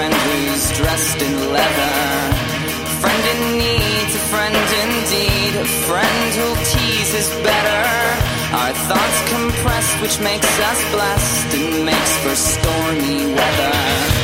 friend who's dressed in leather. Friend in need's a friend indeed. A friend who'll tease better. Our thoughts compressed, which makes us blessed and makes for stormy weather.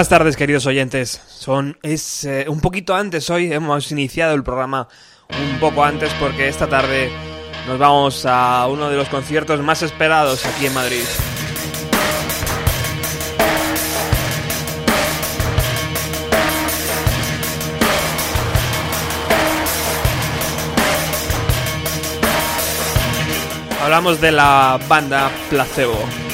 Buenas tardes, queridos oyentes. Son es eh, un poquito antes hoy. Hemos iniciado el programa un poco antes porque esta tarde nos vamos a uno de los conciertos más esperados aquí en Madrid. Hablamos de la banda Placebo.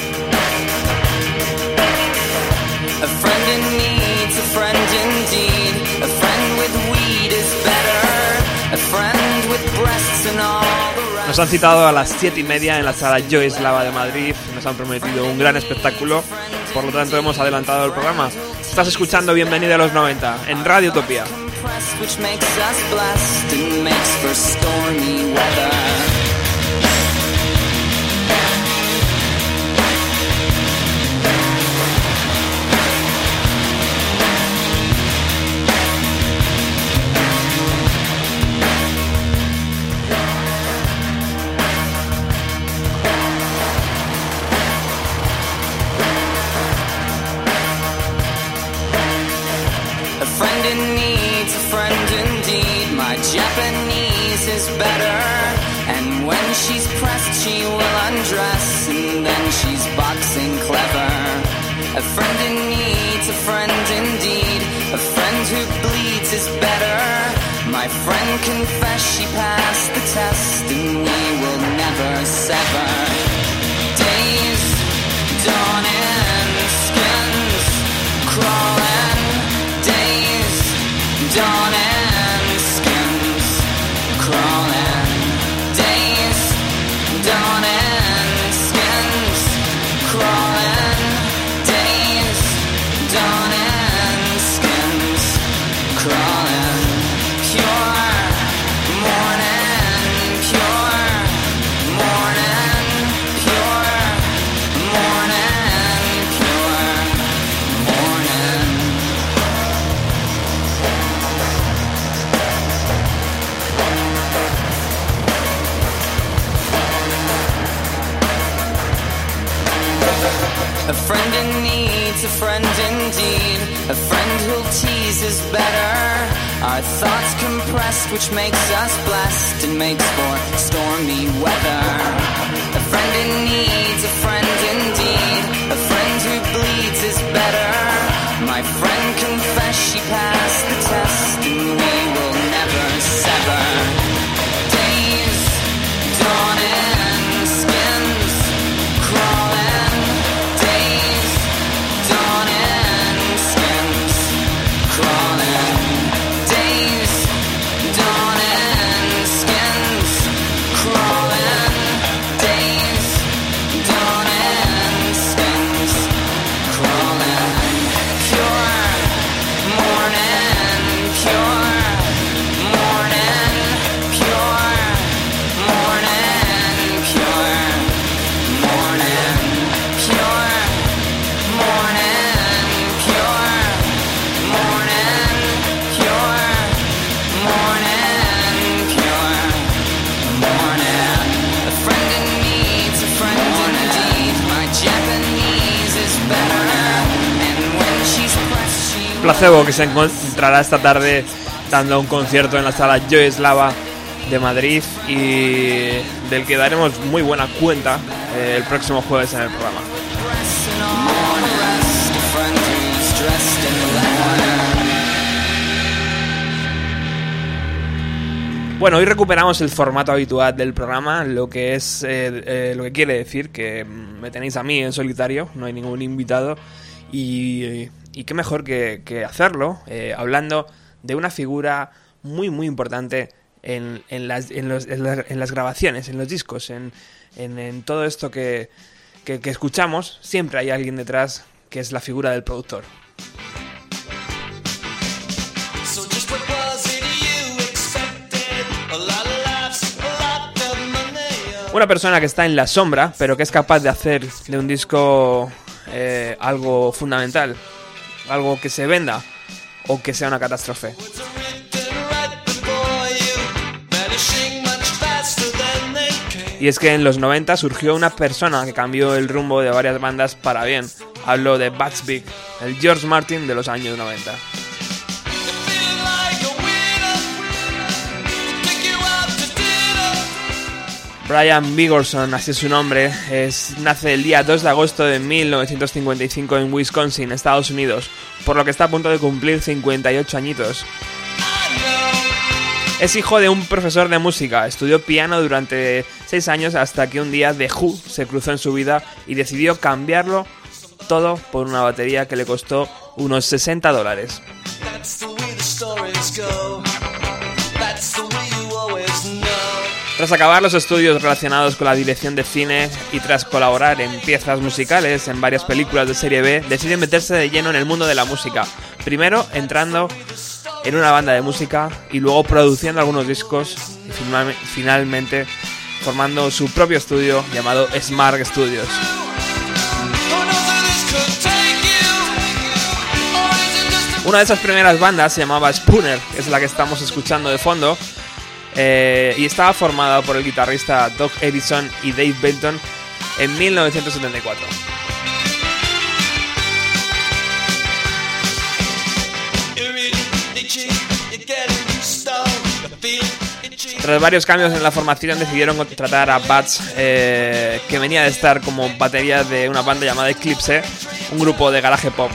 Nos han citado a las 7 y media en la sala Joyce Lava de Madrid. Nos han prometido un gran espectáculo. Por lo tanto, hemos adelantado el programa. Estás escuchando Bienvenida a los 90 en Radio Utopía. My friend confessed she passed the test. And we will never sever. Which makes us blessed and makes for stormy weather. A friend in need's a friend indeed. A friend who bleeds is better. My friend confessed she passed placebo que se encontrará esta tarde dando un concierto en la sala Joy Slava de Madrid y del que daremos muy buena cuenta eh, el próximo jueves en el programa. Bueno, hoy recuperamos el formato habitual del programa, lo que es eh, eh, lo que quiere decir que me tenéis a mí en solitario, no hay ningún invitado y y qué mejor que, hacerlo eh, hablando de una figura muy, muy importante en, las, grabaciones, en los discos, en, todo esto que, escuchamos. Siempre hay alguien detrás que es la figura del productor. Una persona que está en la sombra, pero que es capaz de hacer de un disco eh, algo fundamental algo que se venda o que sea una catástrofe. Y es que en los 90 surgió una persona que cambió el rumbo de varias bandas para bien. Hablo de Bats Big, el George Martin de los años 90. Brian Bigorson, así es su nombre, es, nace el día 2 de agosto de 1955 en Wisconsin, Estados Unidos, por lo que está a punto de cumplir 58 añitos. Es hijo de un profesor de música, estudió piano durante 6 años hasta que un día The Who se cruzó en su vida y decidió cambiarlo todo por una batería que le costó unos 60 dólares. Tras acabar los estudios relacionados con la dirección de cine y tras colaborar en piezas musicales en varias películas de serie B, decide meterse de lleno en el mundo de la música. Primero entrando en una banda de música y luego produciendo algunos discos y finalmente formando su propio estudio llamado Smart Studios. Una de esas primeras bandas se llamaba Spooner, es la que estamos escuchando de fondo, eh, y estaba formada por el guitarrista Doc Edison y Dave Benton en 1974. Tras varios cambios en la formación decidieron contratar a Bats, eh, que venía de estar como batería de una banda llamada Eclipse, un grupo de garaje pop.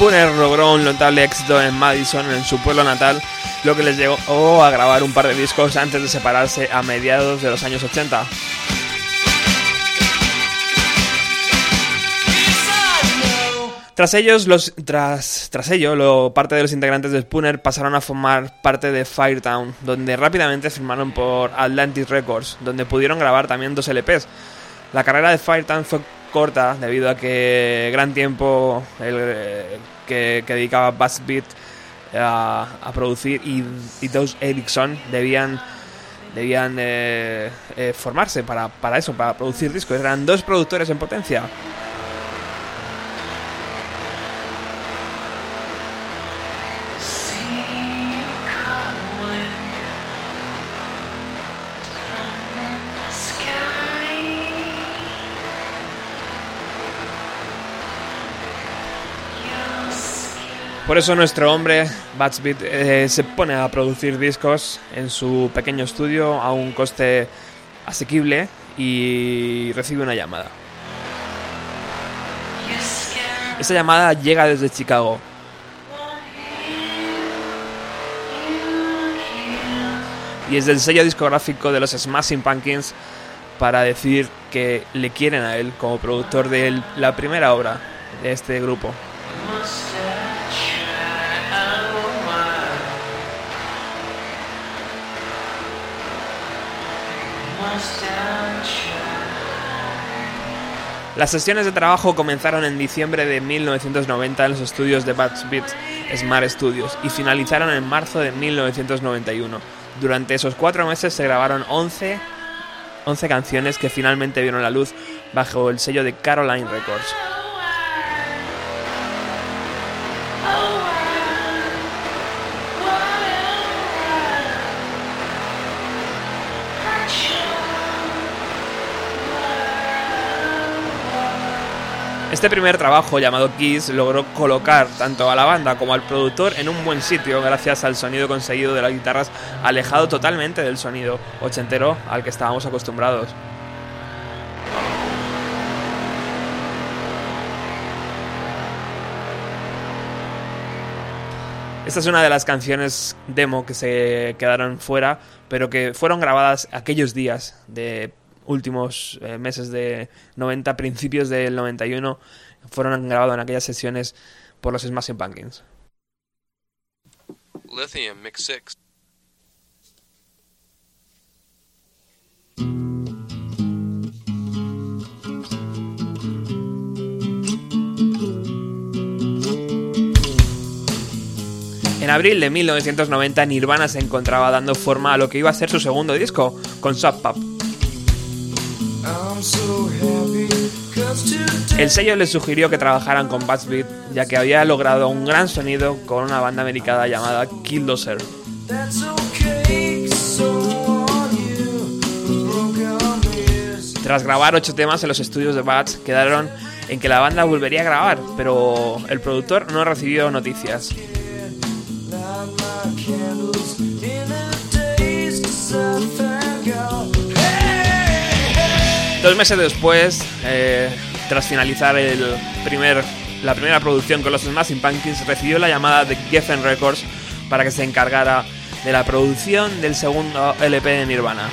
Spooner logró un notable éxito en Madison, en su pueblo natal, lo que les llevó a grabar un par de discos antes de separarse a mediados de los años 80. Tras ellos, los, tras, tras ello, lo, parte de los integrantes de Spooner pasaron a formar parte de Firetown, donde rápidamente firmaron por Atlantic Records, donde pudieron grabar también dos LPs. La carrera de Firetown fue corta debido a que gran tiempo el, que, dedicaba Bass Beat a, producir y, y dos Ericsson debían debían eh, eh, formarse para, para eso, para producir discos. Eran dos productores en potencia. Por eso nuestro hombre, Batsbeat, eh, se pone a producir discos en su pequeño estudio a un coste asequible y recibe una llamada. Esa llamada llega desde Chicago. Y es del sello discográfico de los Smashing Pumpkins para decir que le quieren a él como productor de la primera obra de este grupo. Las sesiones de trabajo comenzaron en diciembre de 1990 en los estudios de Bad Beat Smart Studios y finalizaron en marzo de 1991. Durante esos cuatro meses se grabaron 11, 11 canciones que finalmente vieron la luz bajo el sello de Caroline Records. Este primer trabajo, llamado Kiss, logró colocar tanto a la banda como al productor en un buen sitio gracias al sonido conseguido de las guitarras alejado totalmente del sonido ochentero al que estábamos acostumbrados. Esta es una de las canciones demo que se quedaron fuera, pero que fueron grabadas aquellos días de últimos eh, meses de 90, principios del 91, fueron grabados en aquellas sesiones por los Smashing Pumpkins. Lithium Mix 6. En abril de 1990 Nirvana se encontraba dando forma a lo que iba a ser su segundo disco, con Sub Pop. El sello les sugirió que trabajaran con Bad Beat, ya que había logrado un gran sonido con una banda americana llamada Killdozer. Tras grabar ocho temas en los estudios de Bats, quedaron en que la banda volvería a grabar, pero el productor no recibió noticias. Dos meses después, eh, tras finalizar el primer, la primera producción con los Smashing Pumpkins, recibió la llamada de Geffen Records para que se encargara de la producción del segundo LP de Nirvana.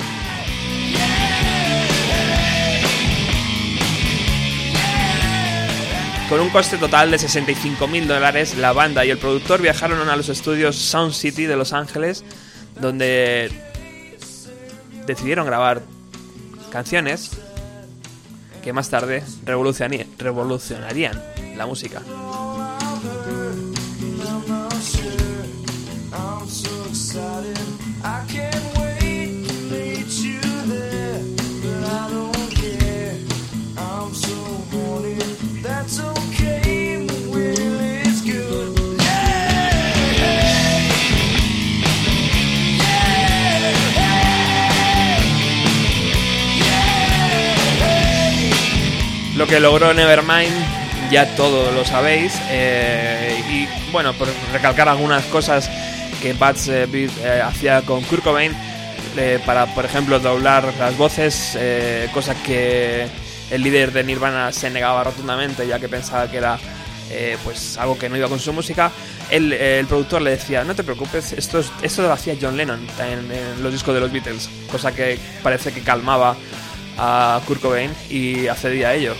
Con un coste total de 65 mil dólares, la banda y el productor viajaron a los estudios Sound City de Los Ángeles, donde decidieron grabar canciones que más tarde revolucionarían la música. Lo que logró Nevermind ya todo lo sabéis. Eh, y bueno, por recalcar algunas cosas que Bats eh, eh, hacía con Kurt Cobain para, por ejemplo, doblar las voces, cosa que el líder de Nirvana se negaba rotundamente ya que pensaba que era eh, pues algo que no iba con su música, el, productor le decía, no te preocupes, esto, esto lo hacía John Lennon en, en, los discos de los Beatles, cosa que parece que calmaba a Kurt Cobain y accedía a ello.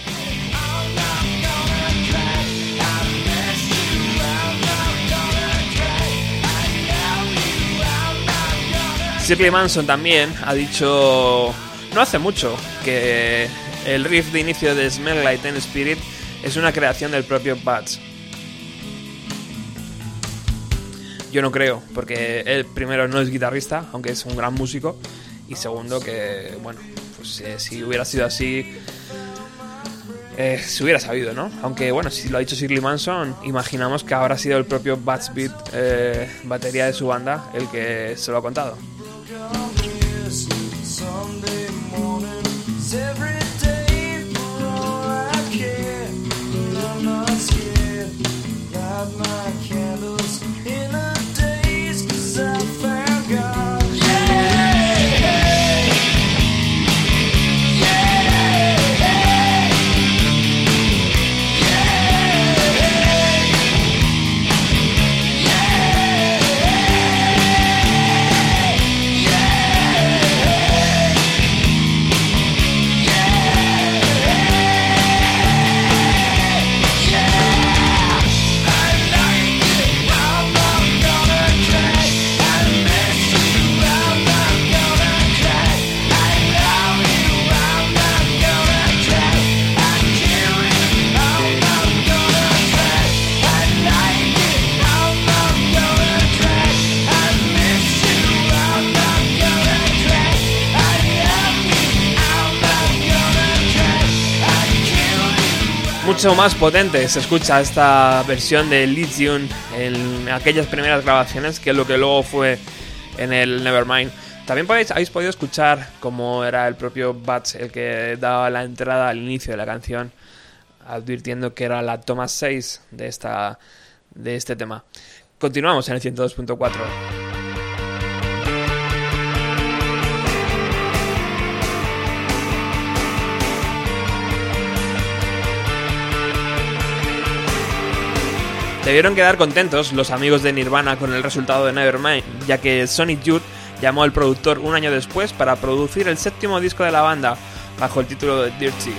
Shirley Manson también ha dicho, no hace mucho, que el riff de inicio de Smell Like Teen Spirit es una creación del propio Bats. Yo no creo, porque él primero no es guitarrista, aunque es un gran músico, y segundo que, bueno, pues eh, si hubiera sido así, eh, se hubiera sabido, ¿no? Aunque bueno, si lo ha dicho Shirley Manson, imaginamos que habrá sido el propio Bats Beat, eh, batería de su banda, el que se lo ha contado. Mucho más potente se escucha esta versión de Lithium en aquellas primeras grabaciones que lo que luego fue en el Nevermind. También podéis, habéis podido escuchar cómo era el propio Bats el que daba la entrada al inicio de la canción, advirtiendo que era la toma 6 de, esta, de este tema. Continuamos en el 102.4. Debieron quedar contentos los amigos de Nirvana con el resultado de Nevermind, ya que Sonic Youth llamó al productor un año después para producir el séptimo disco de la banda, bajo el título de Dirty.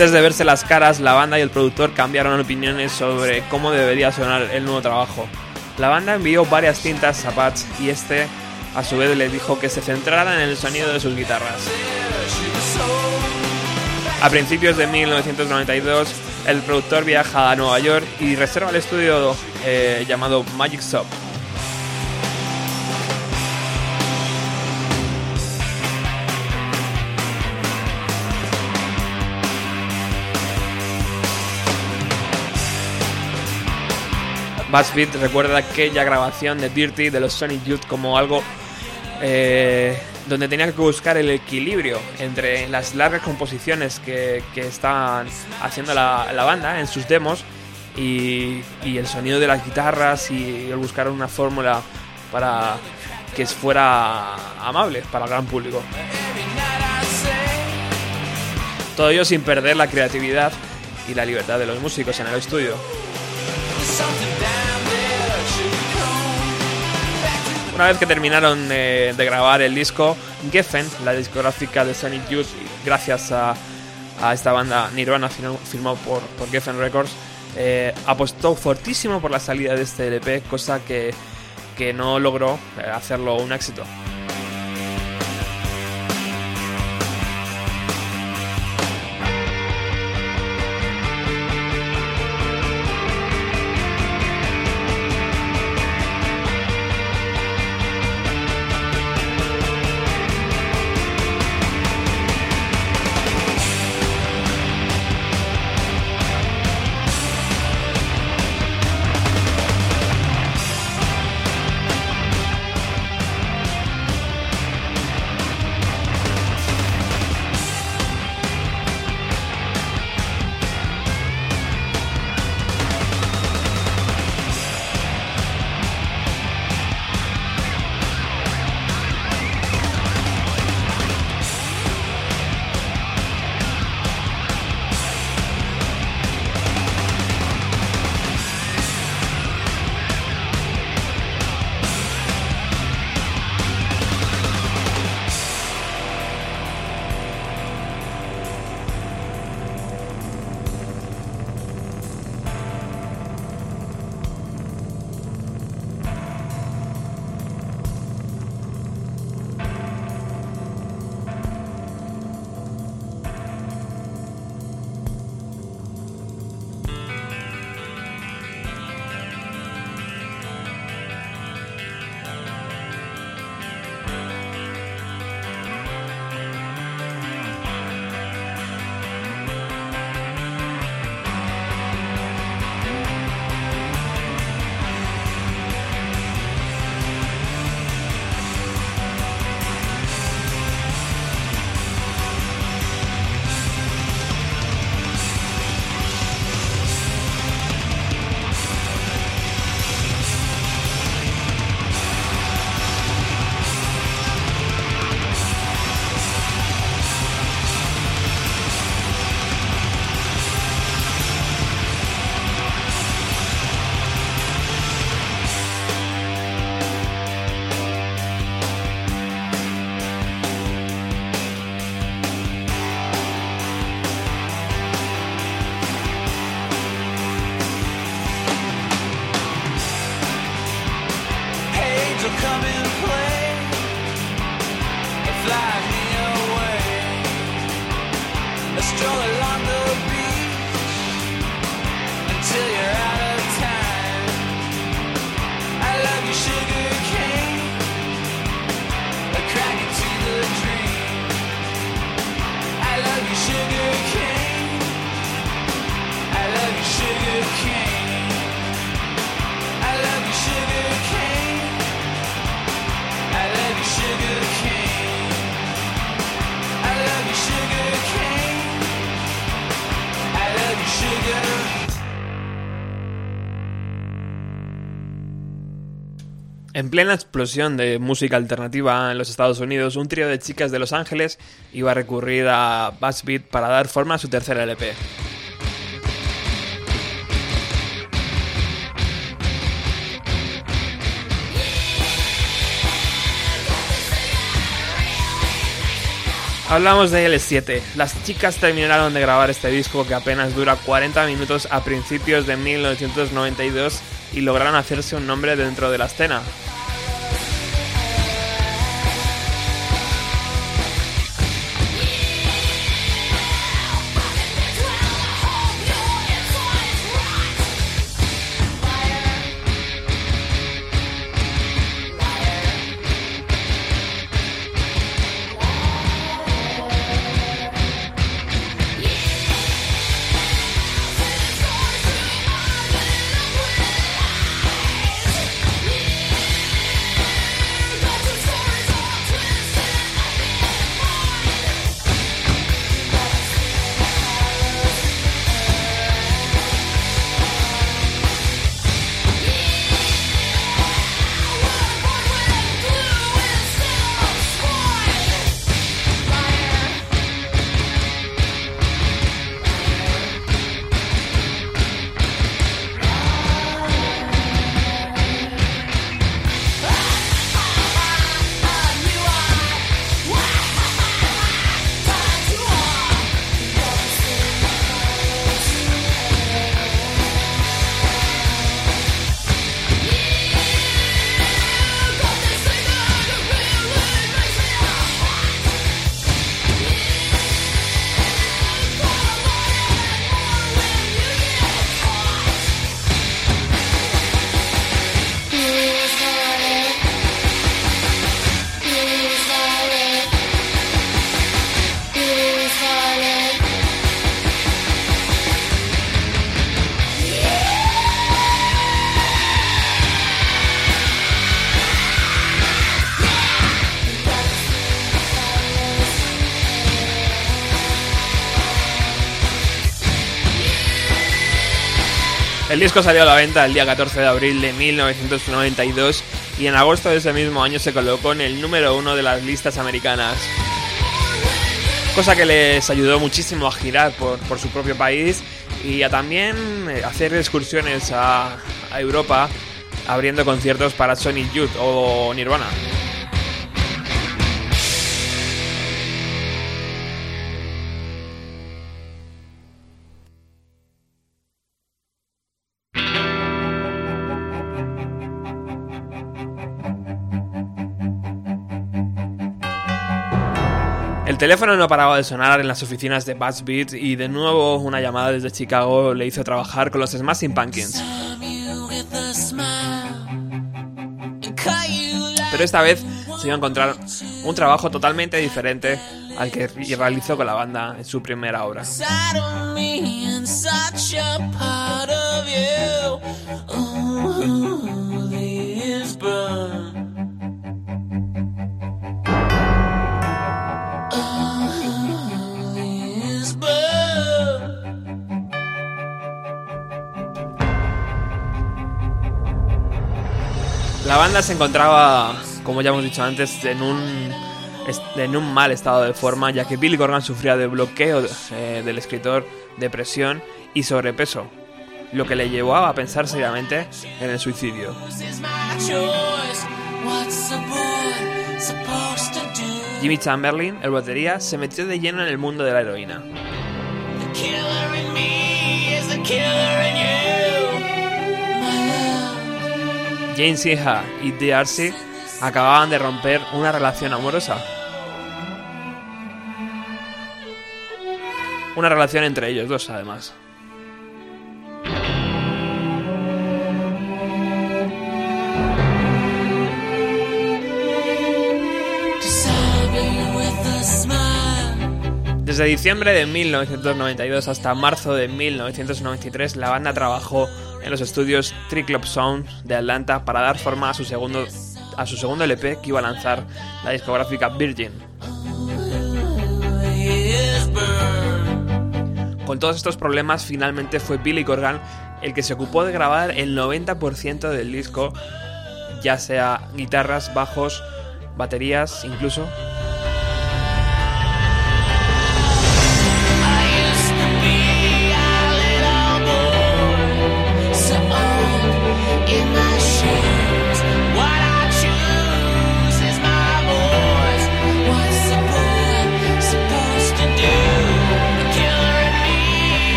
Antes de verse las caras, la banda y el productor cambiaron opiniones sobre cómo debería sonar el nuevo trabajo. La banda envió varias cintas a Patch y este a su vez le dijo que se centrara en el sonido de sus guitarras. A principios de 1992, el productor viaja a Nueva York y reserva el estudio eh, llamado Magic Shop. BuzzFeed recuerda aquella grabación de Dirty de los Sonic Youth como algo eh, donde tenía que buscar el equilibrio entre las largas composiciones que, que estaban haciendo la, banda en sus demos y, el sonido de las guitarras y el buscar una fórmula para que fuera amable para el gran público. Todo ello sin perder la creatividad y la libertad de los músicos en el estudio. Una vez que terminaron de, grabar el disco, Geffen, la discográfica de Sonic Youth, gracias a, esta banda Nirvana firmado por, por Geffen Records, eh, apostó fortísimo por la salida de este LP, cosa que, que no logró eh, hacerlo un éxito. En plena explosión de música alternativa en los Estados Unidos, un trío de chicas de Los Ángeles iba a recurrir a Beat para dar forma a su tercer LP. Hablamos de L7. Las chicas terminaron de grabar este disco que apenas dura 40 minutos a principios de 1992 y lograron hacerse un nombre dentro de la escena. El disco salió a la venta el día 14 de abril de 1992 y en agosto de ese mismo año se colocó en el número uno de las listas americanas. Cosa que les ayudó muchísimo a girar por, su propio país y a también eh, hacer excursiones a, a Europa abriendo conciertos para Sonic Youth o Nirvana. Teléfono no paraba de sonar en las oficinas de Buzzbeat y de nuevo una llamada desde Chicago le hizo trabajar con los Smashing Pumpkins. Pero esta vez se iba a encontrar un trabajo totalmente diferente al que realizó con la banda en su primera obra. La banda se encontraba, como ya hemos dicho antes, en un, en un mal estado de forma, ya que Billy Corgan sufría de bloqueo eh, del escritor, depresión y sobrepeso, lo que le llevó a pensar seriamente en el suicidio. Jimmy Chamberlain, el batería, se metió de lleno en el mundo de la heroína. Jane Sieha y Darcy acababan de romper una relación amorosa. Una relación entre ellos dos, además. Desde diciembre de 1992 hasta marzo de 1993, la banda trabajó en los estudios Triclop Sound de Atlanta para dar forma a su segundo a su segundo LP que iba a lanzar la discográfica Virgin. Con todos estos problemas, finalmente fue Billy Corgan el que se ocupó de grabar el 90% del disco, ya sea guitarras, bajos, baterías, incluso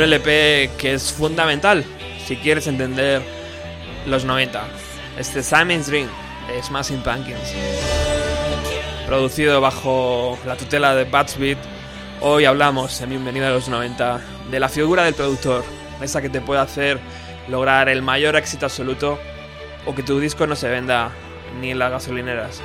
un LP que es fundamental si quieres entender los 90. Este Simon's Dream de Smashing Pumpkins. Producido bajo la tutela de Batsbeat, hoy hablamos en Bienvenida a los 90 de la figura del productor, esa que te puede hacer lograr el mayor éxito absoluto o que tu disco no se venda ni en las gasolineras.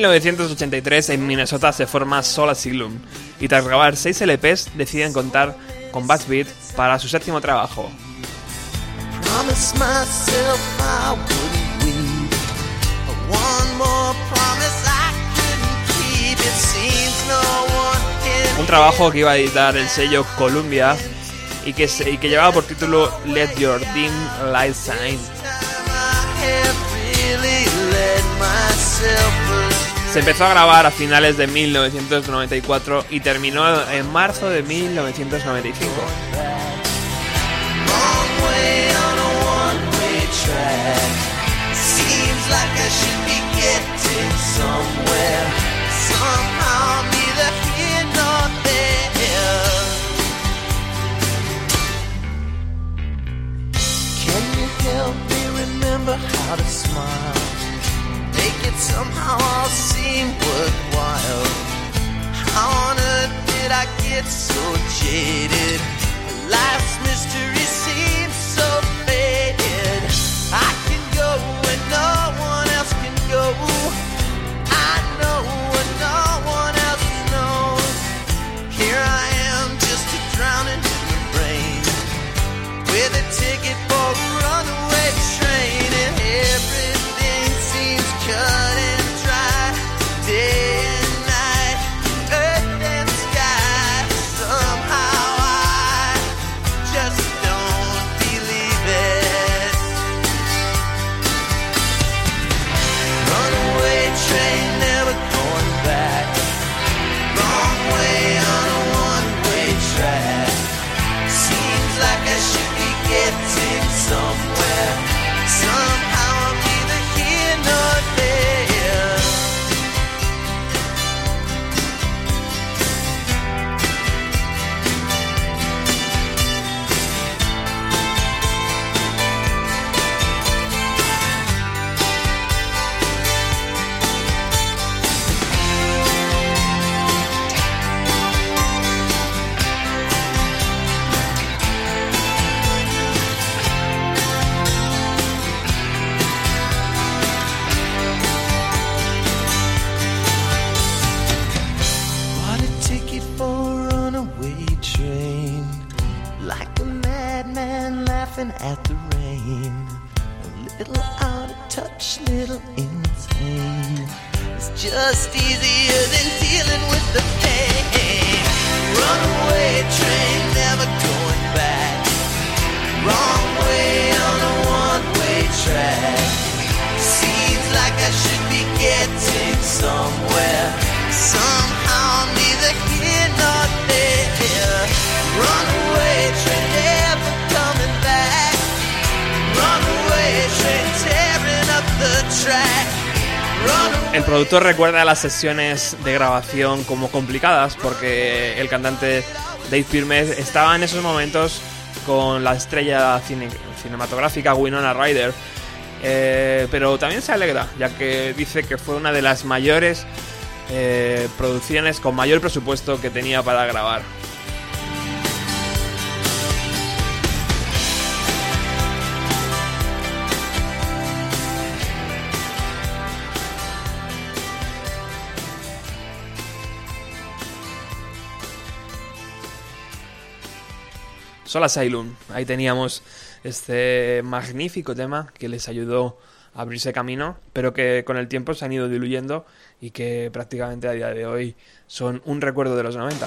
1983 en Minnesota se forma Soul Asylum y tras grabar 6 LPs deciden contar con Bass Beat para su séptimo trabajo. Un trabajo que iba a editar el sello Columbia y que, y que llevaba por título Let Your Dim Light Shine. Se empezó a grabar a finales de 1994 y terminó en marzo de 1995. How smile? make it somehow all seem worthwhile. How on earth did I get so jaded? Life's mystery seems so. Productor recuerda las sesiones de grabación como complicadas porque el cantante Dave Pirmes estaba en esos momentos con la estrella cine- cinematográfica Winona Ryder. Eh, pero también se alegra, ya que dice que fue una de las mayores eh, producciones con mayor presupuesto que tenía para grabar. Soul Asylum. Ahí teníamos este magnífico tema que les ayudó a abrirse camino, pero que con el tiempo se han ido diluyendo y que prácticamente a día de hoy son un recuerdo de los 90.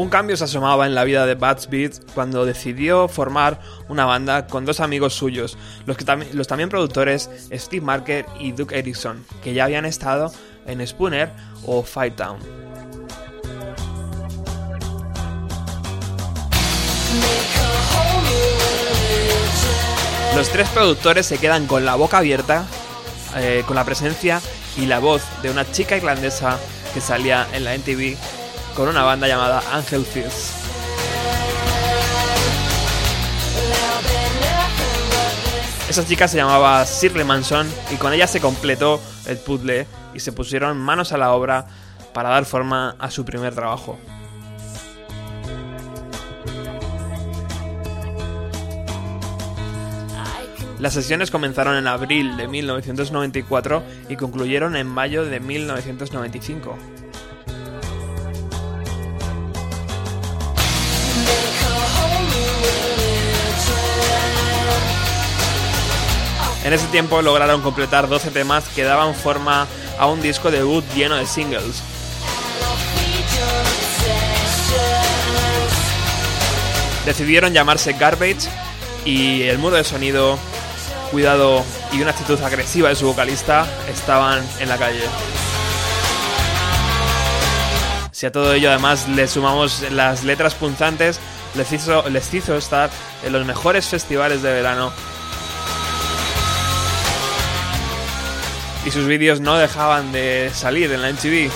Un cambio se asomaba en la vida de Bats cuando decidió formar una banda con dos amigos suyos, los, que los también productores Steve Marker y Duke Erickson, que ya habían estado en Spooner o Fight Town. Los tres productores se quedan con la boca abierta, eh, con la presencia y la voz de una chica irlandesa que salía en la NTV con una banda llamada Angel Fierce. Esa chica se llamaba Shirley Manson y con ella se completó el puzzle y se pusieron manos a la obra para dar forma a su primer trabajo. Las sesiones comenzaron en abril de 1994 y concluyeron en mayo de 1995. En ese tiempo lograron completar 12 temas que daban forma a un disco debut lleno de singles. Decidieron llamarse Garbage y el muro de sonido, cuidado y una actitud agresiva de su vocalista estaban en la calle. Si a todo ello además le sumamos las letras punzantes, les hizo, les hizo estar en los mejores festivales de verano. Y sus vídeos no dejaban de salir en la MTV.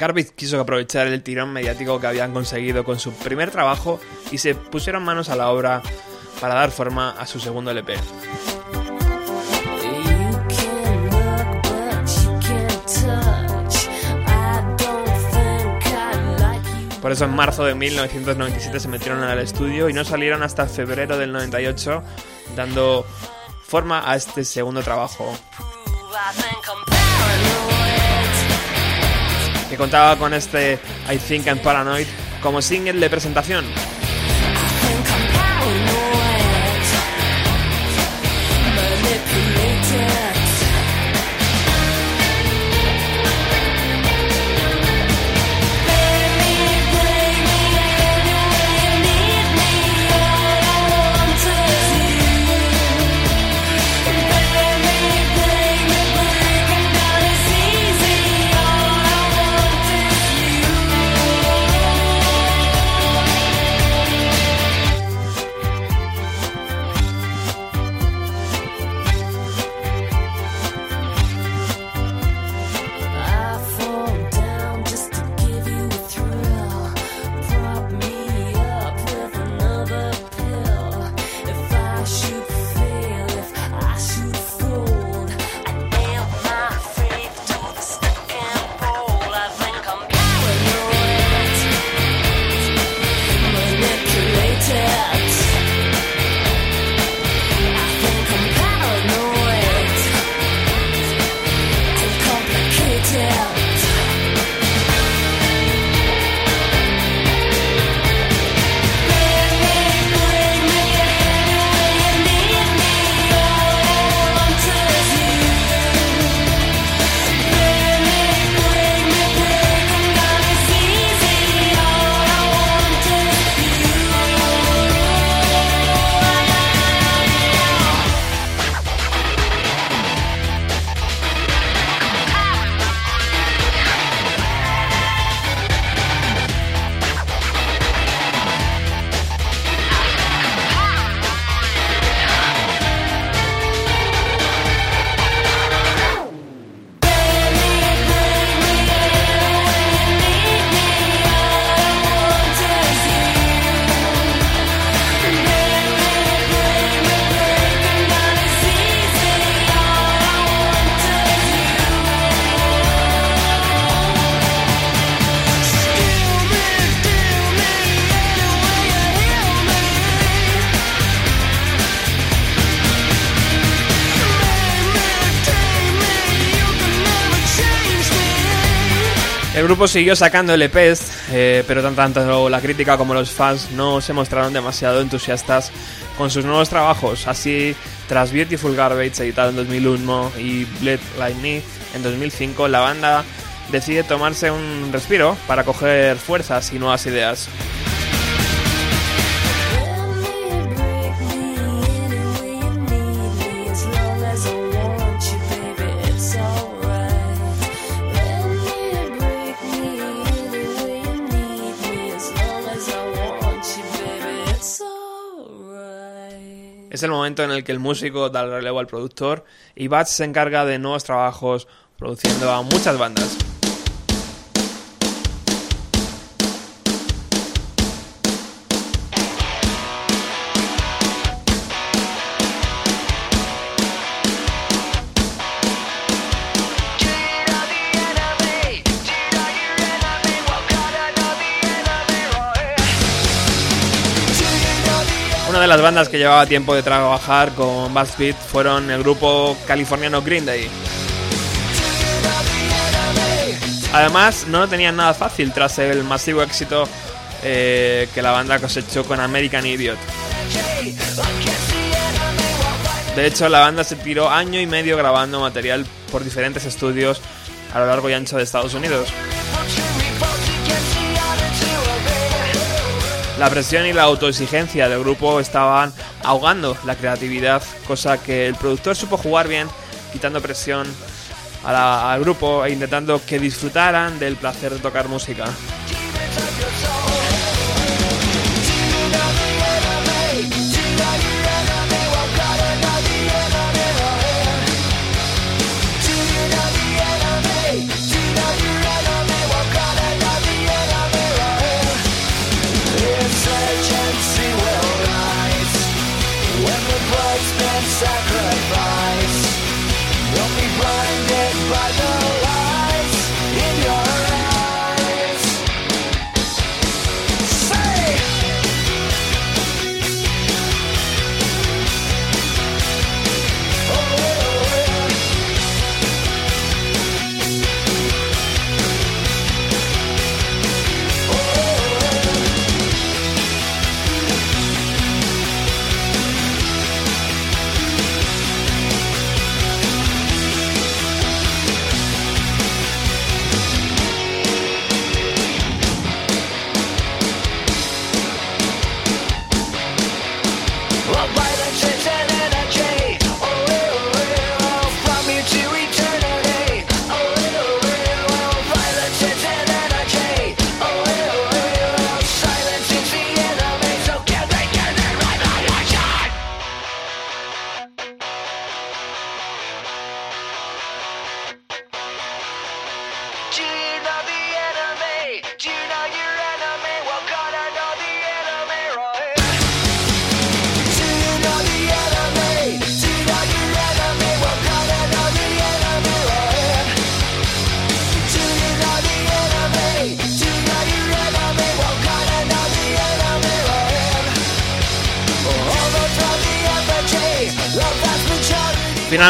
Garbage quiso aprovechar el tirón mediático que habían conseguido con su primer trabajo y se pusieron manos a la obra para dar forma a su segundo LP. Por eso en marzo de 1997 se metieron al estudio y no salieron hasta febrero del 98, dando forma a este segundo trabajo que contaba con este I Think I'm Paranoid como single de presentación. Grupo siguió sacando LPs, eh, pero tanto la crítica como los fans no se mostraron demasiado entusiastas con sus nuevos trabajos. Así, tras Beautiful Garbage, editado en 2001, y Blade Like Me en 2005, la banda decide tomarse un respiro para coger fuerzas y nuevas ideas. Es el momento en el que el músico da el relevo al productor y Bats se encarga de nuevos trabajos produciendo a muchas bandas. Que llevaba tiempo de trabajar con Beat fueron el grupo californiano Green Day. Además, no lo tenían nada fácil tras el masivo éxito eh, que la banda cosechó con American Idiot. De hecho, la banda se tiró año y medio grabando material por diferentes estudios a lo largo y ancho de Estados Unidos. La presión y la autoexigencia del grupo estaban ahogando la creatividad, cosa que el productor supo jugar bien, quitando presión al grupo e intentando que disfrutaran del placer de tocar música.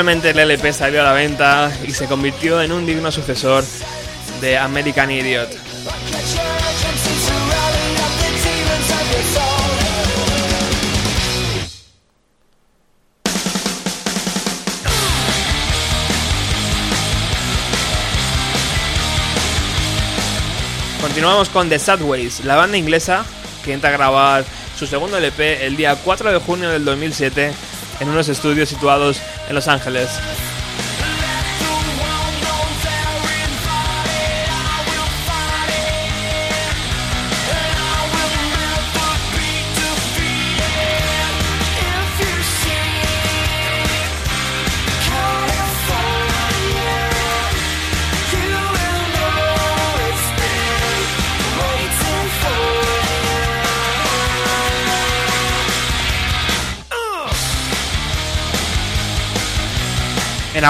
Finalmente el LP salió a la venta y se convirtió en un digno sucesor de American Idiot. Continuamos con The Sadways, la banda inglesa que intenta grabar su segundo LP el día 4 de junio del 2007 en unos estudios situados en Los Ángeles.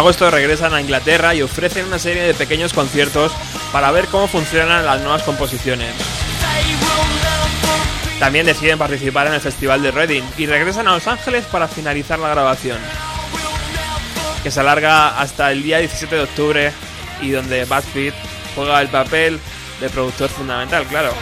Agosto regresan a Inglaterra y ofrecen una serie de pequeños conciertos para ver cómo funcionan las nuevas composiciones. También deciden participar en el Festival de Reading y regresan a Los Ángeles para finalizar la grabación, que se alarga hasta el día 17 de octubre y donde Bad juega el papel de productor fundamental, claro.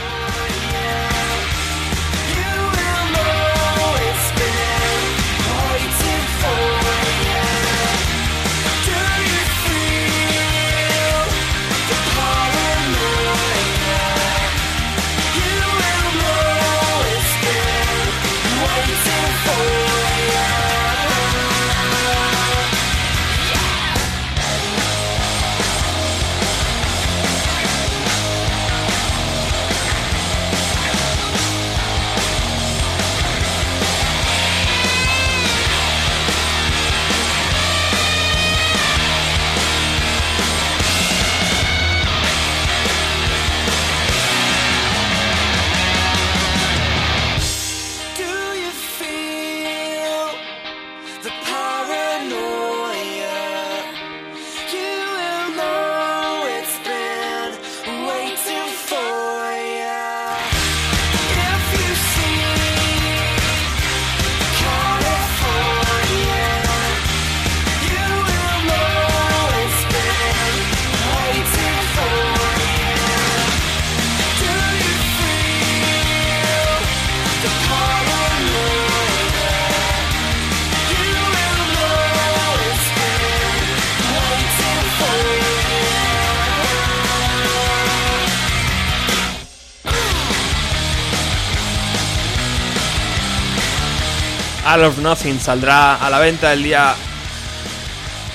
All of Nothing saldrá a la venta el día.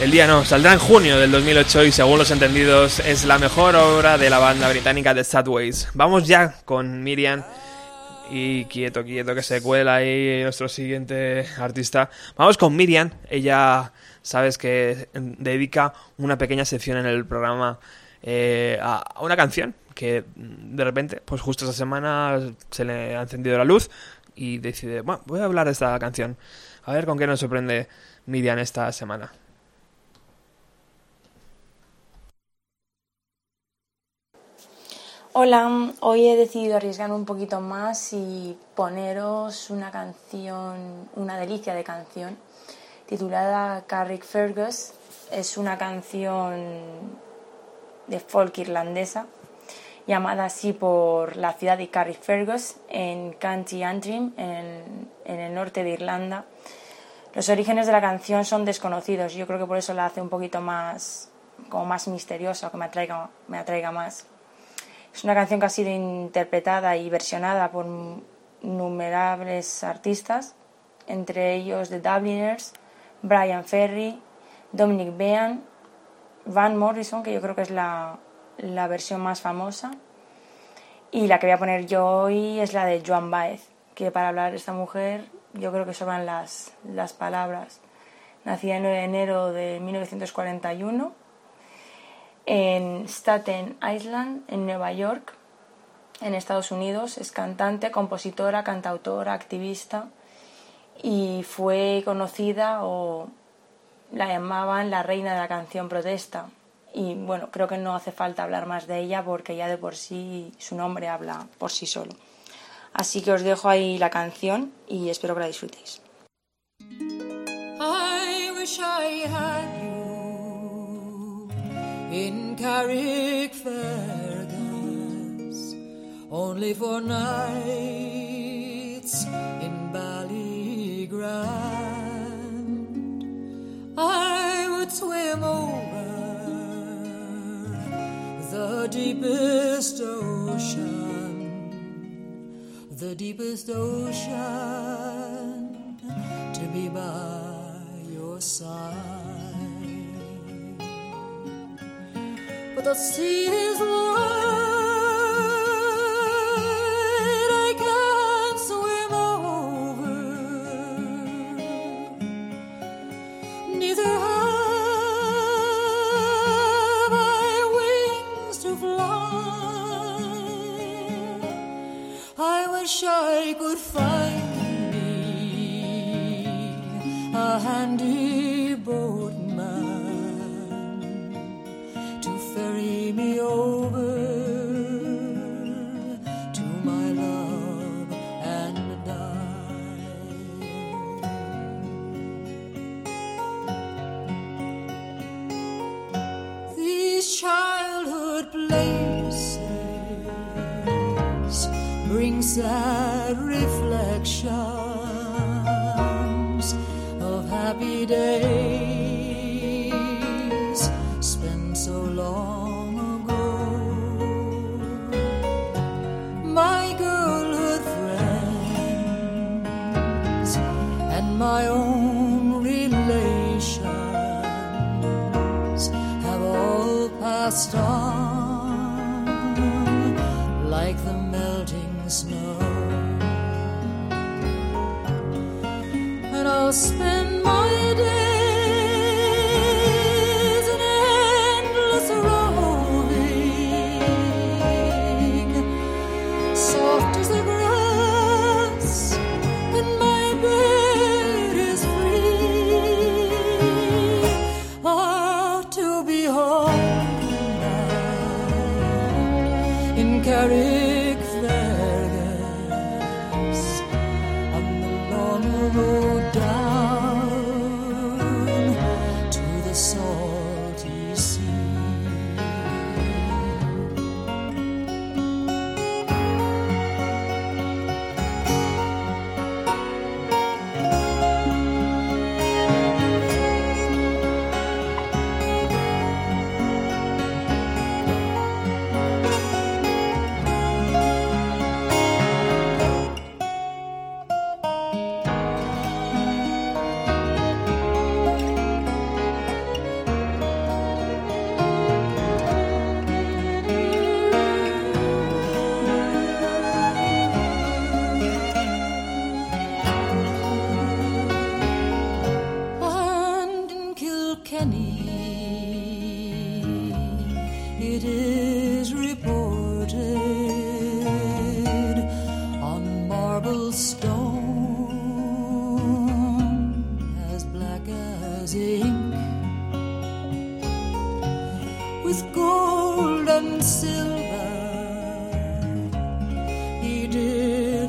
El día no, saldrá en junio del 2008 y según los entendidos es la mejor obra de la banda británica The Sadways. Vamos ya con Miriam y quieto, quieto que se cuela ahí nuestro siguiente artista. Vamos con Miriam, ella sabes que dedica una pequeña sección en el programa eh, a una canción que de repente, pues justo esta semana se le ha encendido la luz y decide, bueno, voy a hablar de esta canción. A ver con qué nos sorprende Miriam esta semana. Hola, hoy he decidido arriesgarme un poquito más y poneros una canción, una delicia de canción, titulada Carrick Fergus. Es una canción de folk irlandesa llamada así por la ciudad de Carrickfergus, en County Antrim, en, el norte de Irlanda. Los orígenes de la canción son desconocidos, yo creo que por eso la hace un poquito más, como más misteriosa, que me atraiga, me atraiga más. Es una canción que ha sido interpretada y versionada por innumerables artistas, entre ellos The Dubliners, Brian Ferry, Dominic Bean, Van Morrison, que yo creo que es la, la versión más famosa. Y la que voy a poner yo hoy es la de Joan Baez, que para hablar de esta mujer yo creo que sobran las, las palabras. Nacida el 9 de enero de 1941 en Staten Island, en Nueva York, en Estados Unidos. Es cantante, compositora, cantautora, activista y fue conocida o la llamaban la reina de la canción protesta y bueno, creo que no hace falta hablar más de ella porque ya de por sí su nombre habla por sí solo. Así que os dejo ahí la canción y espero que la disfrutéis. Only for nights in Ballygrand. The deepest ocean, the deepest ocean, to be by your side. But the sea is wide. I could find me. A handy boatman to ferry me over my own relations have all passed on like the melting snow. And I'll spend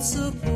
principle.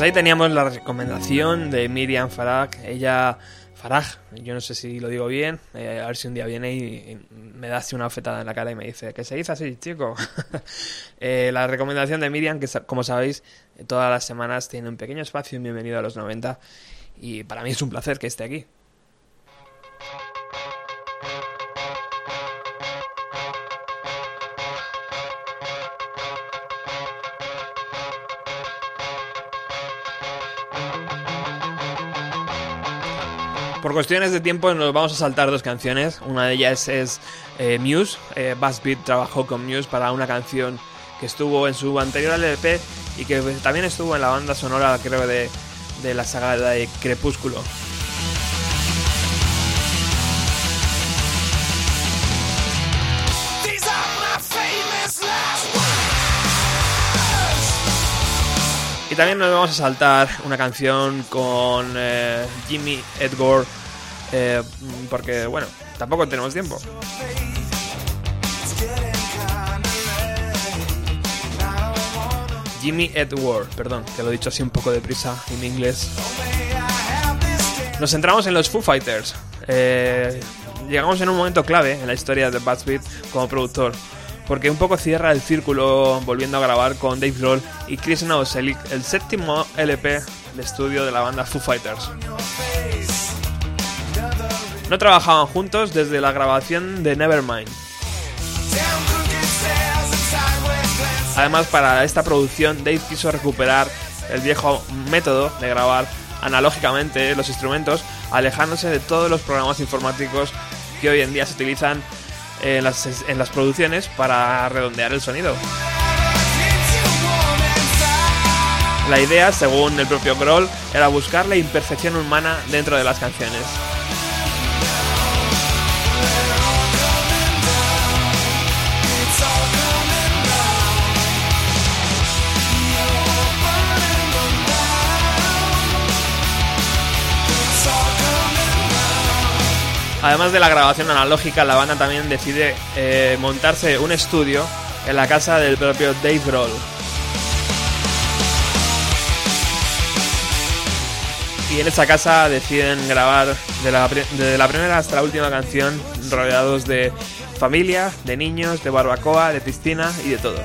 Pues ahí teníamos la recomendación de Miriam Farag. Ella, Farag, yo no sé si lo digo bien, eh, a ver si un día viene y, me da así una ofetada en la cara y me dice que se dice así, chico. Eh, la recomendación de Miriam, que como sabéis, todas las semanas tiene un pequeño espacio en Bienvenido a los 90 y para mí es un placer que esté aquí. Por cuestiones de tiempo nos vamos a saltar dos canciones. Una de ellas es eh, Muse. Eh, Bass Beat trabajó con Muse para una canción que estuvo en su anterior LP y que también estuvo en la banda sonora, creo, de, de la saga de Crepúsculo. Words. también nos vamos a saltar una canción con eh, Jimmy Edgar, eh, porque bueno, tampoco tenemos tiempo. Jimmy Edward, perdón, que lo he dicho así un poco deprisa en inglés. Nos centramos en los Foo Fighters. Eh, llegamos en un momento clave en la historia de Beat como productor, porque un poco cierra el círculo volviendo a grabar con Dave Grohl y Chris Novoselic el séptimo LP de estudio de la banda Foo Fighters. No trabajaban juntos desde la grabación de Nevermind. Además, para esta producción, Dave quiso recuperar el viejo método de grabar analógicamente los instrumentos, alejándose de todos los programas informáticos que hoy en día se utilizan en las, en las producciones para redondear el sonido. La idea, según el propio Grohl, era buscar la imperfección humana dentro de las canciones. Además de la grabación analógica, la banda también decide eh, montarse un estudio en la casa del propio Dave Grohl. Y en esa casa deciden grabar de la, de la primera hasta la última canción rodeados de familia, de niños, de barbacoa, de piscina y de todo.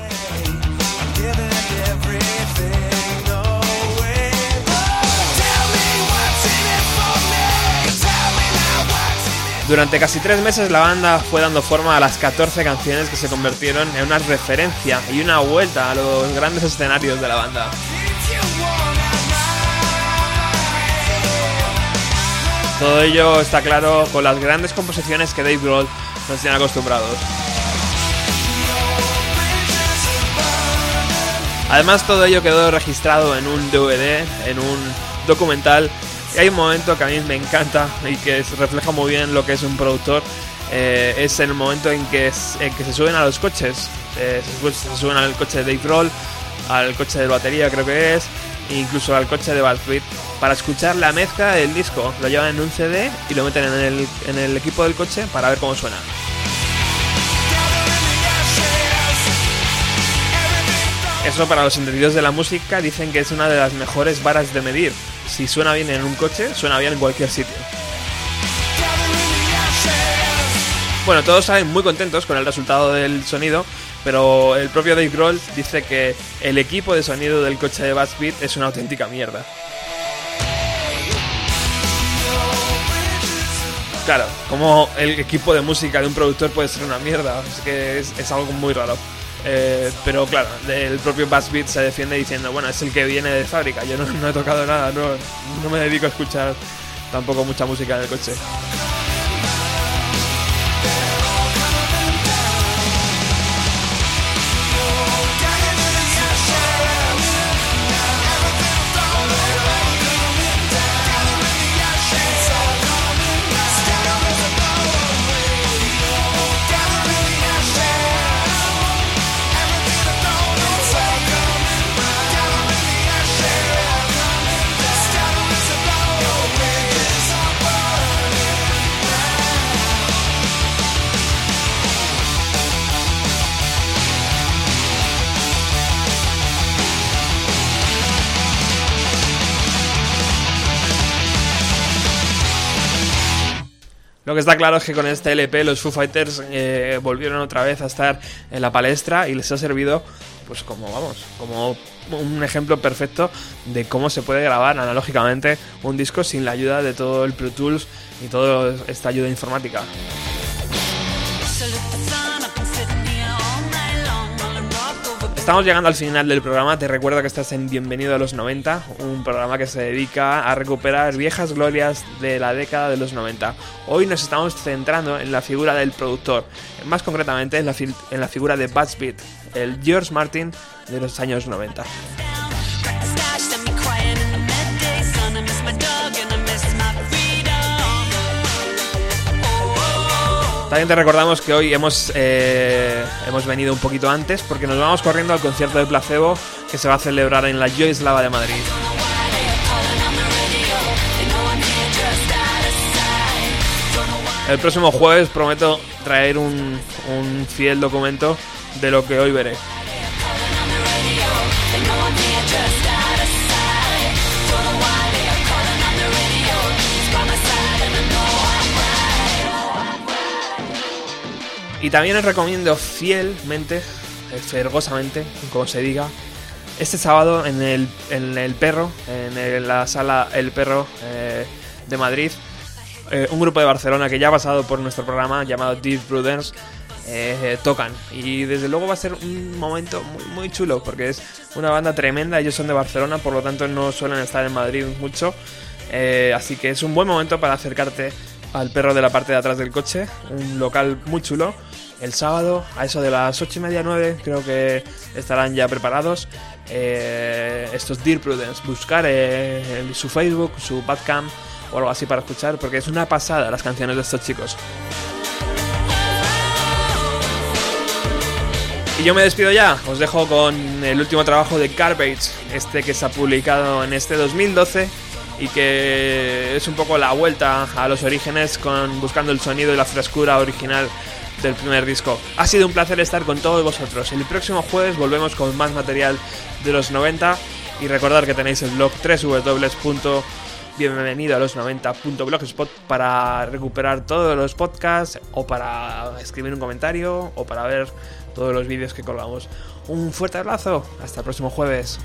Durante casi tres meses la banda fue dando forma a las 14 canciones que se convirtieron en una referencia y una vuelta a los grandes escenarios de la banda. Todo ello está claro con las grandes composiciones que Dave Grohl nos tiene acostumbrados. Además todo ello quedó registrado en un DVD, en un documental y hay un momento que a mí me encanta y que refleja muy bien lo que es un productor. Eh, es el momento en que, se suben a los coches. Eh, se, suben al coche de Dave Roll, al coche de batería creo que es, e incluso al coche de Bad para escuchar la mezcla del disco. Lo llevan en un CD y lo meten en el, en el equipo del coche para ver cómo suena. Eso para los entendidos de la música dicen que es una de las mejores varas de medir. Si suena bien en un coche, suena bien en cualquier sitio. Bueno, todos salen muy contentos con el resultado del sonido, pero el propio Dave Grohl dice que el equipo de sonido del coche de Bass Beat es una auténtica mierda. Claro, como el equipo de música de un productor puede ser una mierda, es que es algo muy raro. Eh, pero claro, el propio Beat se defiende diciendo, bueno, es el que viene de fábrica, yo no, he tocado nada, no, no me dedico a escuchar tampoco mucha música en el coche. Lo que está claro es que con este LP los Foo Fighters eh, volvieron otra vez a estar en la palestra y les ha servido, pues como vamos, como un ejemplo perfecto de cómo se puede grabar analógicamente un disco sin la ayuda de todo el Pro Tools y toda esta ayuda informática. Estamos llegando al final del programa. Te recuerdo que estás en Bienvenido a los 90, un programa que se dedica a recuperar viejas glorias de la década de los 90. Hoy nos estamos centrando en la figura del productor, más concretamente en la, figura de Buzz Beat, el George Martin de los años 90. También te recordamos que hoy hemos, eh, hemos venido un poquito antes porque nos vamos corriendo al concierto de Placebo que se va a celebrar en la Joy Slava de Madrid. El próximo jueves prometo traer un, un fiel documento de lo que hoy veré. Y también os recomiendo fielmente, eh, fergosamente, como se diga, este sábado en el, en el Perro, en la sala El Perro eh, de Madrid, eh, un grupo de Barcelona que ya ha pasado por nuestro programa llamado Deep Brothers eh, tocan. Y desde luego va a ser un momento muy, muy chulo porque es una banda tremenda, ellos son de Barcelona por lo tanto no suelen estar en Madrid mucho. Así que es un buen momento para acercarte al perro de la parte de atrás del coche, un local muy chulo. El sábado a eso de las 8 y media 9 creo que estarán ya preparados. Eh, estos Dear Prudence buscar eh, su Facebook su Badcamp o algo así para escuchar porque es una pasada las canciones de estos chicos. Y yo me despido ya. Os dejo con el último trabajo de Garbage este que se ha publicado en este 2012 y que es un poco la vuelta a los orígenes con buscando el sonido y la frescura original del primer disco. Ha sido un placer estar con todos vosotros. El próximo jueves volvemos con más material de los 90 y recordar que tenéis el blog www.bienvenido a los 90.blogspot para recuperar todos los podcasts o para escribir un comentario o para ver todos los vídeos que colgamos. Un fuerte abrazo, hasta el próximo jueves.